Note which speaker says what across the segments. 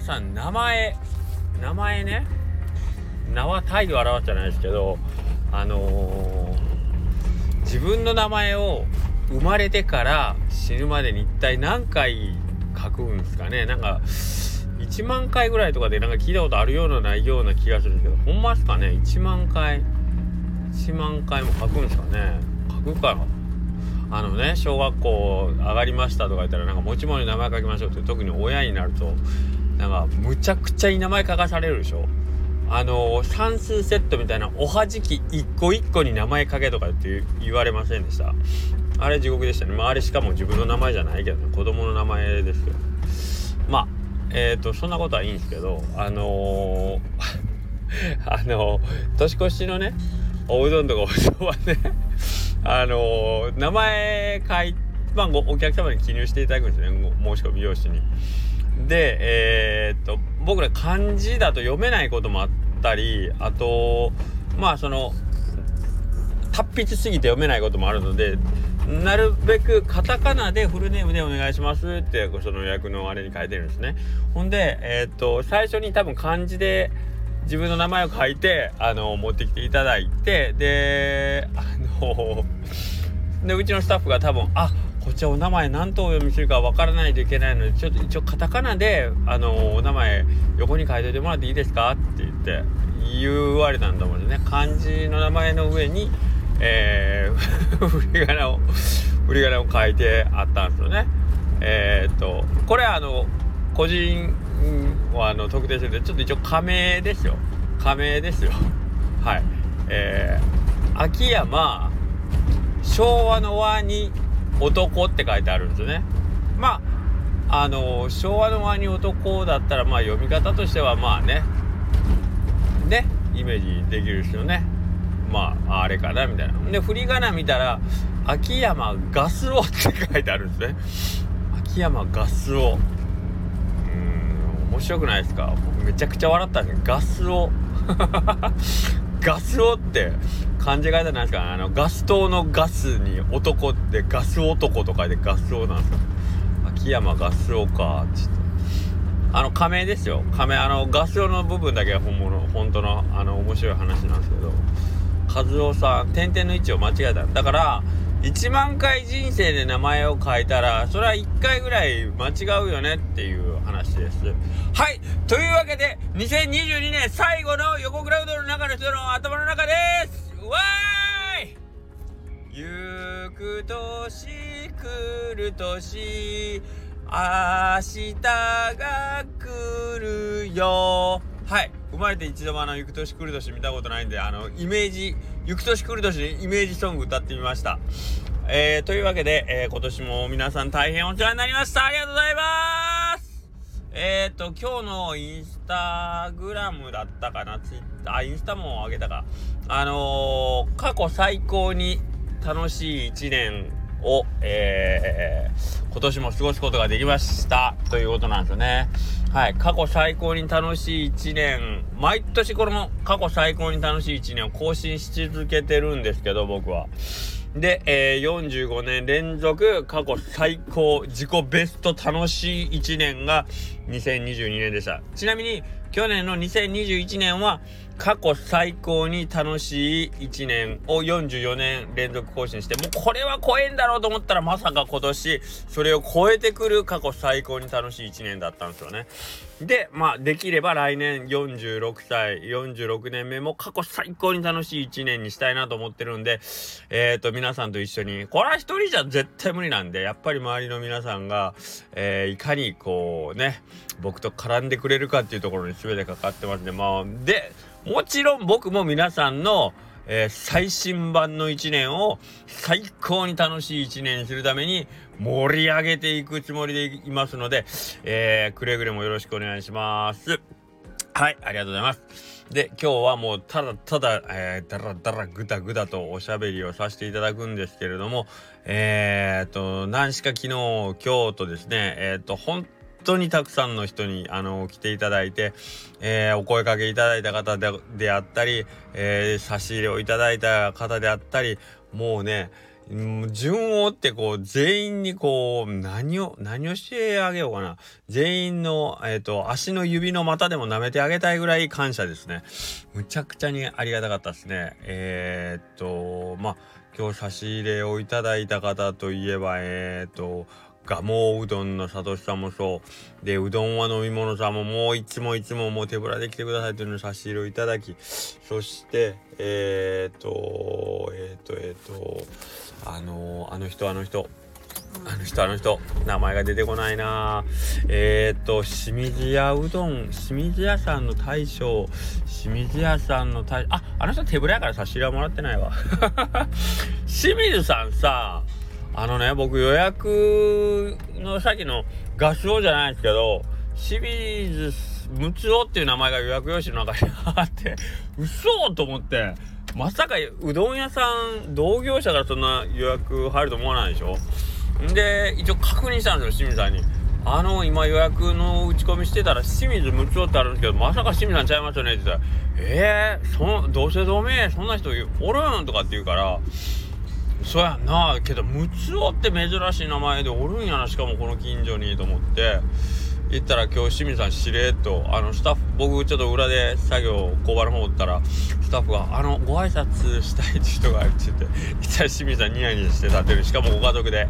Speaker 1: さん名前名前ね。名は態度を表すじゃないですけどあのー、自分の名前を生まれてから死ぬまでに一体何回書くんですかね。なんか1万回ぐらいとかでなんか聞いたことあるようなないような気がするんですけどほんまですかね。1万回1万回も書くんですかね。書くかなあのね小学校上がりましたとか言ったらなんか持ち物に名前書きましょうって特に親になるとなんかむちゃくちゃに名前書かされるでしょ。あの算数セットみたいなおはじき一個一個に名前書けとかって言われませんでした。あれ地獄でしたね。まああれしかも自分の名前じゃないけどね。子供の名前ですよ。まあえっ、ー、とそんなことはいいんですけどあのー、あの年越しのねおうどんとかおそばね。あの名前書いまあ、お客様に記入していただくんですね。申し込み用紙に。でえー、っと僕ら漢字だと読めないこともあったりあとまあその達筆すぎて読めないこともあるのでなるべくカタカナでフルネームでお願いしますってその予約のあれに書いてるんですね。ほんで、えー、っと最初に多分漢字で自分の名前を書いてあの持ってきていただいてであのでうちのスタッフが多分あこっちはお名前何とお読みするかわからないといけないのでちょっと一応カタカナであのお名前横に書いといてもらっていいですか？って言って言われたんだもんね。漢字の名前の上にえー、振り仮名を振り仮名を書いてあったんですよね。えー、っとこれあの個人はあの特定するんでちょっと一応仮名ですよ。仮名ですよ。はい。えー、秋山昭和の和に男って書いてあるんですよね。まああの昭和の和に男だったらまあ読み方としてはまあね。ねイメージできるですよね。まああれかなみたいな。で振り仮名見たら秋山ガスオって書いてあるんですね。秋山ガスオうん面白くないですか？僕めちゃくちゃ笑ったんですガスオガスオって漢字書いてな。いですかあのガス灯のガスに男ってガス男と書いてガスオなんですか秋山ガスオか。っつってあの仮名ですよ。仮名あのガスオの部分だけは本物。本当のあの面白い話なんですけど。和夫さん点々の位置を間違えた。だから1万回人生で名前を変えたらそれは1回ぐらい間違うよねっていう話です。はいというわけで2022年最後の横クラウドの中の人の頭の中です。わーい！ゆく年来る年明日が来るよ。はい生まれて一度もあの、行く年来る年見たことないんで、あの、イメージ、ゆく年来る年にイメージソング歌ってみました。えー、というわけで、えー、今年も皆さん大変お世話になりました。ありがとうございますえーと、今日のインスタグラムだったかな？ツイッター、あ、インスタも上げたか。あの、過去最高に楽しい一年を、えー、今年も過ごすことができましたということなんですよね。はい、過去最高に楽しい1年、毎年この過去最高に楽しい1年を更新し続けてるんですけど、僕は。で、えー、45年連続過去最高自己ベスト楽しい1年が2022年でした。ちなみに去年の2021年は過去最高に楽しい1年を44年連続更新してもうこれは超えんだろうと思ったらまさか今年それを超えてくる過去最高に楽しい1年だったんですよね。でまあできれば来年46歳46年目も過去最高に楽しい1年にしたいなと思ってるんでえっ、ー、と皆さんと一緒にこれは一人じゃ絶対無理なんでやっぱり周りの皆さんが、えー、いかにこうね僕と絡んでくれるかっていうところに全てかかってますね。まあでもちろん僕も皆さんの、えー、最新版の1年を最高に楽しい1年にするために盛り上げていくつもりでいますので、えー、くれぐれもよろしくお願いします。はい、ありがとうございます。で、今日はもうただただ、えー、だらだらぐだぐだとおしゃべりをさせていただくんですけれども、えー、っと、何しか昨日、今日とですね、えー、っと、本当にたくさんの人にあの来ていただいて、えー、お声かけいただいた方であったり、えー、差し入れをいただいた方であったりもうね順を追ってこう全員にこう何を何をしてあげようかな。全員の、えーと、足の指の股でも舐めてあげたいぐらい感謝ですね。むちゃくちゃにありがたかったですね。えっ、とまあ今日差し入れをいただいた方といえばえっ、と蒲生うどんのさとしさんもそう。でうどんは飲み物さんももういつもいつももう手ぶらで来てくださいというのを差し入れをいただきそしてえっ、とえっ、とえっ、とあのあの人あの人。あの人あの人。名前が出てこないな。えっ、と清水屋うどん清水屋さんの大将。清水屋さんの大ああの人手ぶらやから差し入れはもらってないわ。清水さんさあのね、僕予約のさっきの合唱じゃないんですけど、清水睦夫っていう名前が予約用紙の中にあって、嘘と思って、まさかうどん屋さん、同業者からそんな予約入ると思わないでしょ？んで、一応確認したんですよ、清水さんに。あの、今予約の打ち込みしてたら、清水睦夫ってあるんですけど、まさか清水さんちゃいますよねって言ったら、えー、その、同姓同名、そんな人おるんとかって言うから、そうやんな。けどムツオって珍しい名前でおるんやな。しかもこの近所にと思って。行ったら今日清水さんしれっとあのスタッフ僕ちょっと裏で作業工場の方おったらスタッフが「あのご挨拶したいって人がいる」って言って行ったら清水さんニヤニヤして立ってる。しかもご家族で。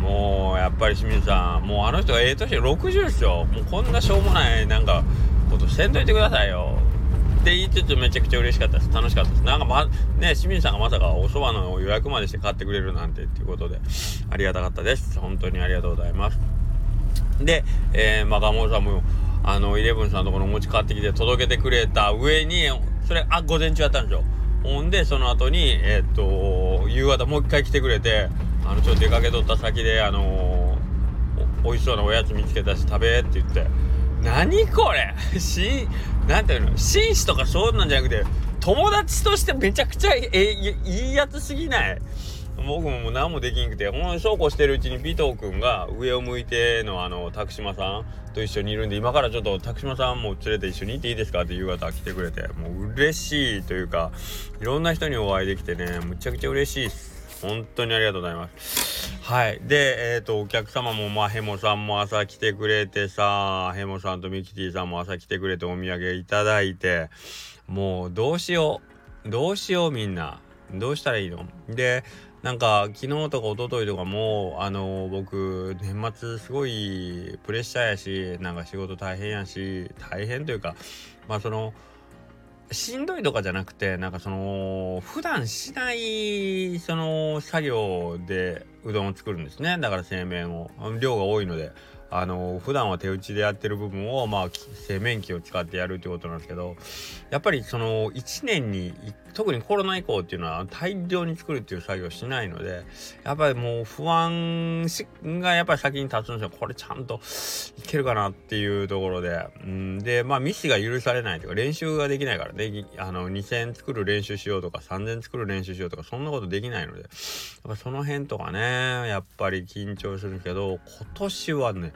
Speaker 1: もうやっぱり清水さんもうあの人がええ年60ですよ。もうこんなしょうもないなんかことせんといてくださいよ。って言いつつめちゃくちゃ嬉しかったです。楽しかったです。なんかまね清水さんがまさかお蕎麦の予約までして買ってくれるなんてっていうことでありがたかったです。本当にありがとうございます。で、えー、まあガモさんもあのイレブンさんのところ持ち帰ってきて届けてくれた上にそれあ午前中やったんですよほんでその後にえー、っと夕方もう一回来てくれてあのちょっと出かけとった先であのー、美味しそうなおやつ見つけたし食べって言って何これ？しなんていうの？紳士とかそうなんじゃなくて友達としてめちゃくちゃえいいいやつすぎない？僕ももう何もできんくてほんそうこうしてるうちに尾藤君が上を向いてのあの拓島さんと一緒にいるんで今からちょっと拓島さんも連れて一緒にいていいですかって夕方来てくれてもう嬉しいというかいろんな人にお会いできてねむちゃくちゃ嬉しいっす。本当にありがとうございます。はい。でえっ、ー、とお客様もまあヘモさんも朝来てくれてさヘモさんとミキティさんも朝来てくれてお土産いただいてもうどうしよう。どうしようみんな。どうしたらいいの？でなんか昨日とか一昨日とかもあの僕年末すごいプレッシャーやしなんか仕事大変やし大変というかまあそのしんどいとかじゃなくてなんかその普段しないその作業でうどんを作るんですね。だから製麺を。量が多いので。あの普段は手打ちでやってる部分をまあ製麺機を使ってやるってことなんですけどやっぱりその1年に特にコロナ以降っていうのは大量に作るっていう作業しないのでやっぱりもう不安がやっぱり先に立つんですよ。これちゃんといけるかなっていうところで。うん。でまあミスが許されないというか練習ができないから。ねあの2000作る練習しようとか3000作る練習しようとかそんなことできないので。やっぱその辺とかねやっぱり緊張するけど今年はね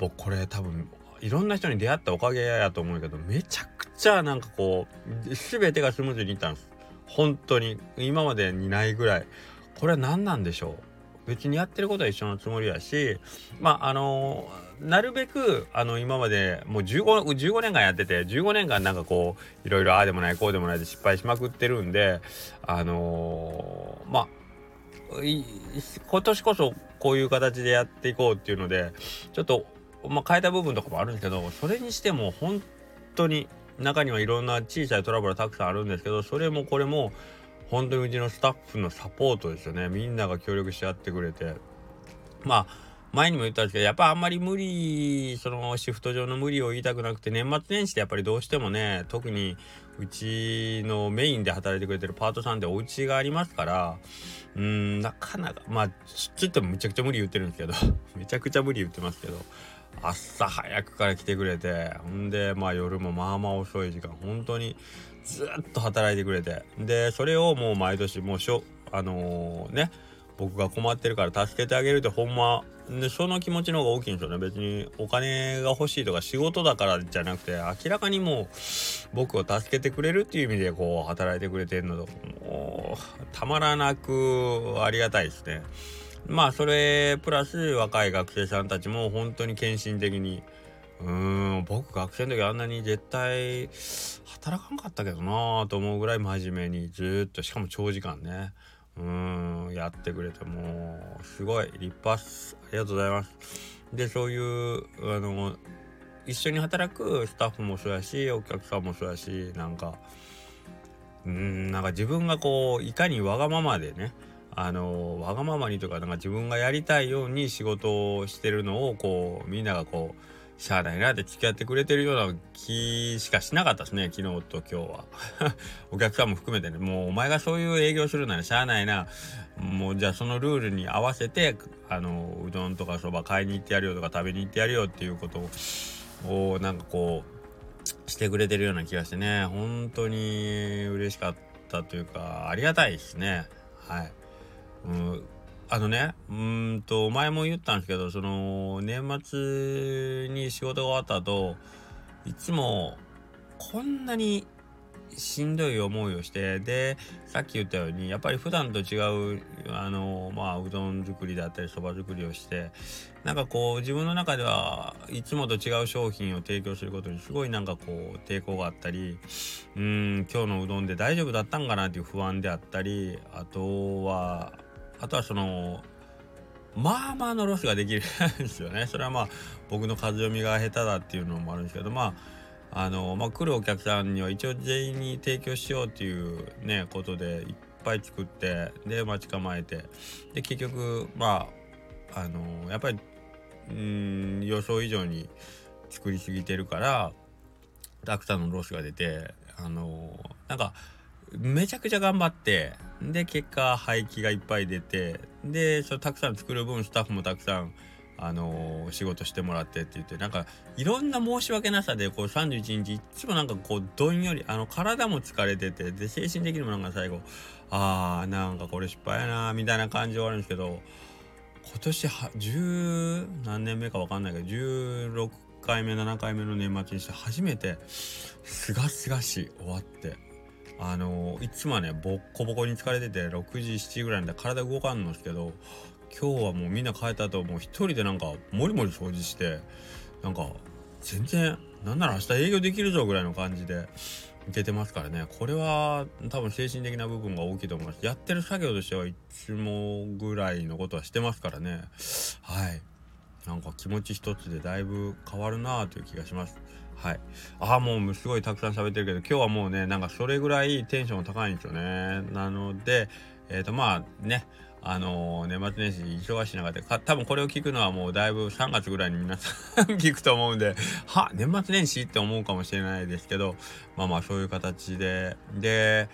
Speaker 1: 僕これ多分いろんな人に出会ったおかげやと思うけどめちゃくちゃなんかこう全てがスムーズにいったんです。本当に。今までにないぐらい。これは何なんでしょう？別にやってることは一緒のつもりやしまああのなるべくあの今までもう 15, 15年間やってて15年間なんかこういろいろああでもないこうでもないで失敗しまくってるんであのー、まあ今年こそこういう形でやっていこうっていうのでちょっとまあ、変えた部分とかもあるんですけどそれにしても本当に中にはいろんな小さいトラブルたくさんあるんですけどそれもこれも本当にうちのスタッフのサポートですよね。みんなが協力し合ってくれて。まあ前にも言ったんですけどやっぱあんまり無理そのシフト上の無理を言いたくなくて年末年始ってやっぱりどうしてもね特にうちのメインで働いてくれてるパートさんでお家がありますからうんなかなかまあちょっとむちゃくちゃ無理言ってるんですけど めちゃくちゃ無理言ってますけど朝早くから来てくれてほんでまあ夜もまあまあ遅い時間本当にずっと働いてくれて。でそれをもう毎年もうしょあのー、ね僕が困ってるから助けてあげるってほんまでその気持ちの方が大きいんですよね。別にお金が欲しいとか仕事だからじゃなくて明らかにもう僕を助けてくれるっていう意味でこう働いてくれてるのともうたまらなくありがたいですね。まあそれプラス若い学生さんたちも本当に献身的に。うーん僕学生の時あんなに絶対働かんかったけどなと思うぐらい真面目にずっとしかも長時間ね。うんやってくれてもうすごい立派っす。ありがとうございます。でそういうあの一緒に働くスタッフもそうやしお客さんもそうやしなんかうんなんか自分がこういかにわがままでねあのわがままにとかなんか自分がやりたいように仕事をしてるのをこうみんながこうしゃあないなって付き合ってくれてるような気しかしなかったですね 昨日と今日は。お客さんも含めてねもうお前がそういう営業するならしゃあないな。もうじゃあそのルールに合わせてあのうどんとかそば買いに行ってやるよとか食べに行ってやるよっていうことをなんかこうしてくれてるような気がしてね本当に嬉しかったというかありがたいですね。はい、うん。あのね、うんと、前も言ったんですけど、その、年末に仕事が終わった後、いつも、こんなにしんどい思いをして、で、さっき言ったように、やっぱり普段と違う、あの、まあ、うどん作りだったり、そば作りをして、なんかこう、自分の中ではいつもと違う商品を提供することに、すごいなんかこう、抵抗があったり、うん、今日のうどんで大丈夫だったんかなっていう不安であったり、あとは、あとはそのまあまあのロスができるんですよね。それはまあ僕の数読みが下手だっていうのもあるんですけどまああのまあ来るお客さんには一応全員に提供しようっていうねことでいっぱい作ってで待ち構えてで結局まああのやっぱりうん予想以上に作りすぎてるからたくさんのロスが出てあのなんかめちゃくちゃ頑張ってで結果廃棄がいっぱい出てでそたくさん作る分スタッフもたくさんあのー、仕事してもらってって言ってなんかいろんな申し訳なさでこう31日いつもなんかこうどんよりあの体も疲れててで精神的にもなんか最後あーなんかこれ失敗やなみたいな感じで終わるんですけど今年は十何年目か分かんないけど16回目7回目の年末にして初めてすがすがしい終わって。あのいつもはねボッコボコに疲れてて6時7時ぐらいで体動かんのですけど今日はもうみんな帰った後もう一人でなんかもりもり掃除してなんか全然なんなら明日営業できるぞぐらいの感じでいけてますからね。これは多分精神的な部分が大きいと思います。やってる作業としてはいつもぐらいのことはしてますからね。はい。なんか気持ち一つでだいぶ変わるなあという気がします。はい。ああ、もうすごいたくさん喋ってるけど、今日はもうね、なんかそれぐらいテンション高いんですよね。なので、えっ、ー、とまあね、あのー、年末年始忙しい中で、多分これを聞くのはもうだいぶ3月ぐらいに皆さん聞くと思うんで、は、年末年始って思うかもしれないですけど、まあまあそういう形で、で、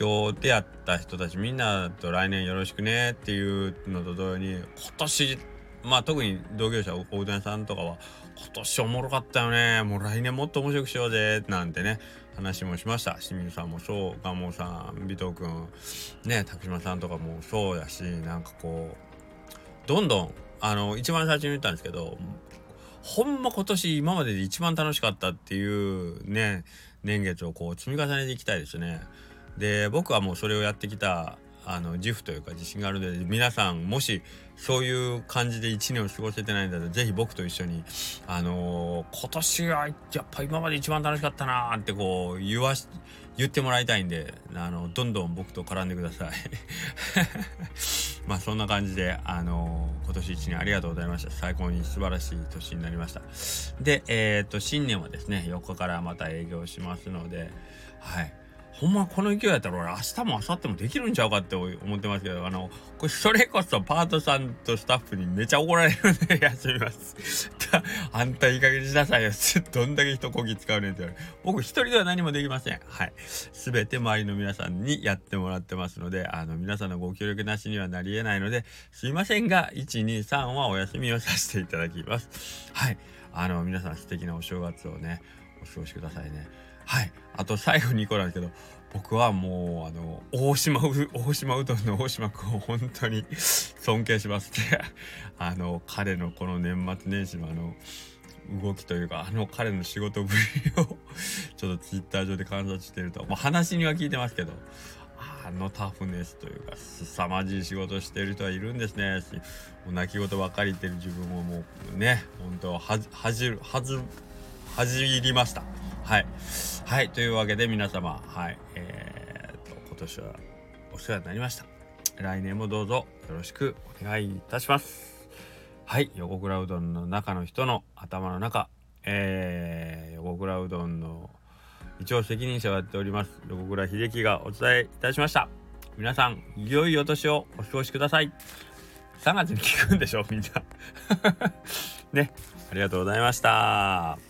Speaker 1: 今日出会った人たちみんなと来年よろしくねっていうのと同様に、今年、まあ特に同業者、おうどん屋さんとかは、今年おもろかったよね。もう来年もっと面白くしようぜ。なんてね、話もしました。清水さんもそう、ガモさん、尾藤くん、ね、竹島さんとかもそうやし、なんかこう、どんどん、あの、一番最初に言ったんですけど、ほんま今年今までで一番楽しかったっていうね、年月をこう積み重ねていきたいですね。で、僕はもうそれをやってきたあの自負というか自信があるので皆さんもしそういう感じで1年を過ごせてないんだったら是非僕と一緒にあのー、今年はやっぱ今まで一番楽しかったなーってこう言わし言ってもらいたいんであのどんどん僕と絡んでください。まあそんな感じであのー、今年1年ありがとうございました。最高に素晴らしい年になりました。でえっ、と新年はですね4日からまた営業しますのではい。ほんまこの勢いやったら俺明日も明後日もできるんちゃうかって思ってますけど、あの、これそれこそパートさんとスタッフにめちゃ怒られるんで休みます。あんたいい加減にしなさいよ。どんだけ人こぎ使うねんって言われる。僕一人では何もできません。はい。すべて周りの皆さんにやってもらってますので、あの、皆さんのご協力なしにはなり得ないので、すいませんが、1、2、3はお休みをさせていただきます。はい。あの、皆さん素敵なお正月をね、お過ごしくださいね。はい。あと最後に1個なんですけど、僕はもうあの大島う大島うどんの大島君を本当に 尊敬しますって あの彼のこの年末年始のあの動きというかあの彼の仕事ぶりを ちょっとツイッター上で観察してると、まあ、話には聞いてますけどあのタフネスというか凄まじい仕事してる人はいるんですねもう泣き言ばっかり言ってる自分ももうね本当はじるはず恥じりました。はい。はい。というわけで皆様はい。えー、っと今年はお世話になりました。来年もどうぞよろしくお願いいたします。はい。横倉うどんの中の人の頭の中。えー、横倉うどんの一応責任者をやっております。横倉秀樹がお伝えいたしました。皆さん良いお年をお過ごしください。3月に聞くんでしょ？みんな。ね。ありがとうございました。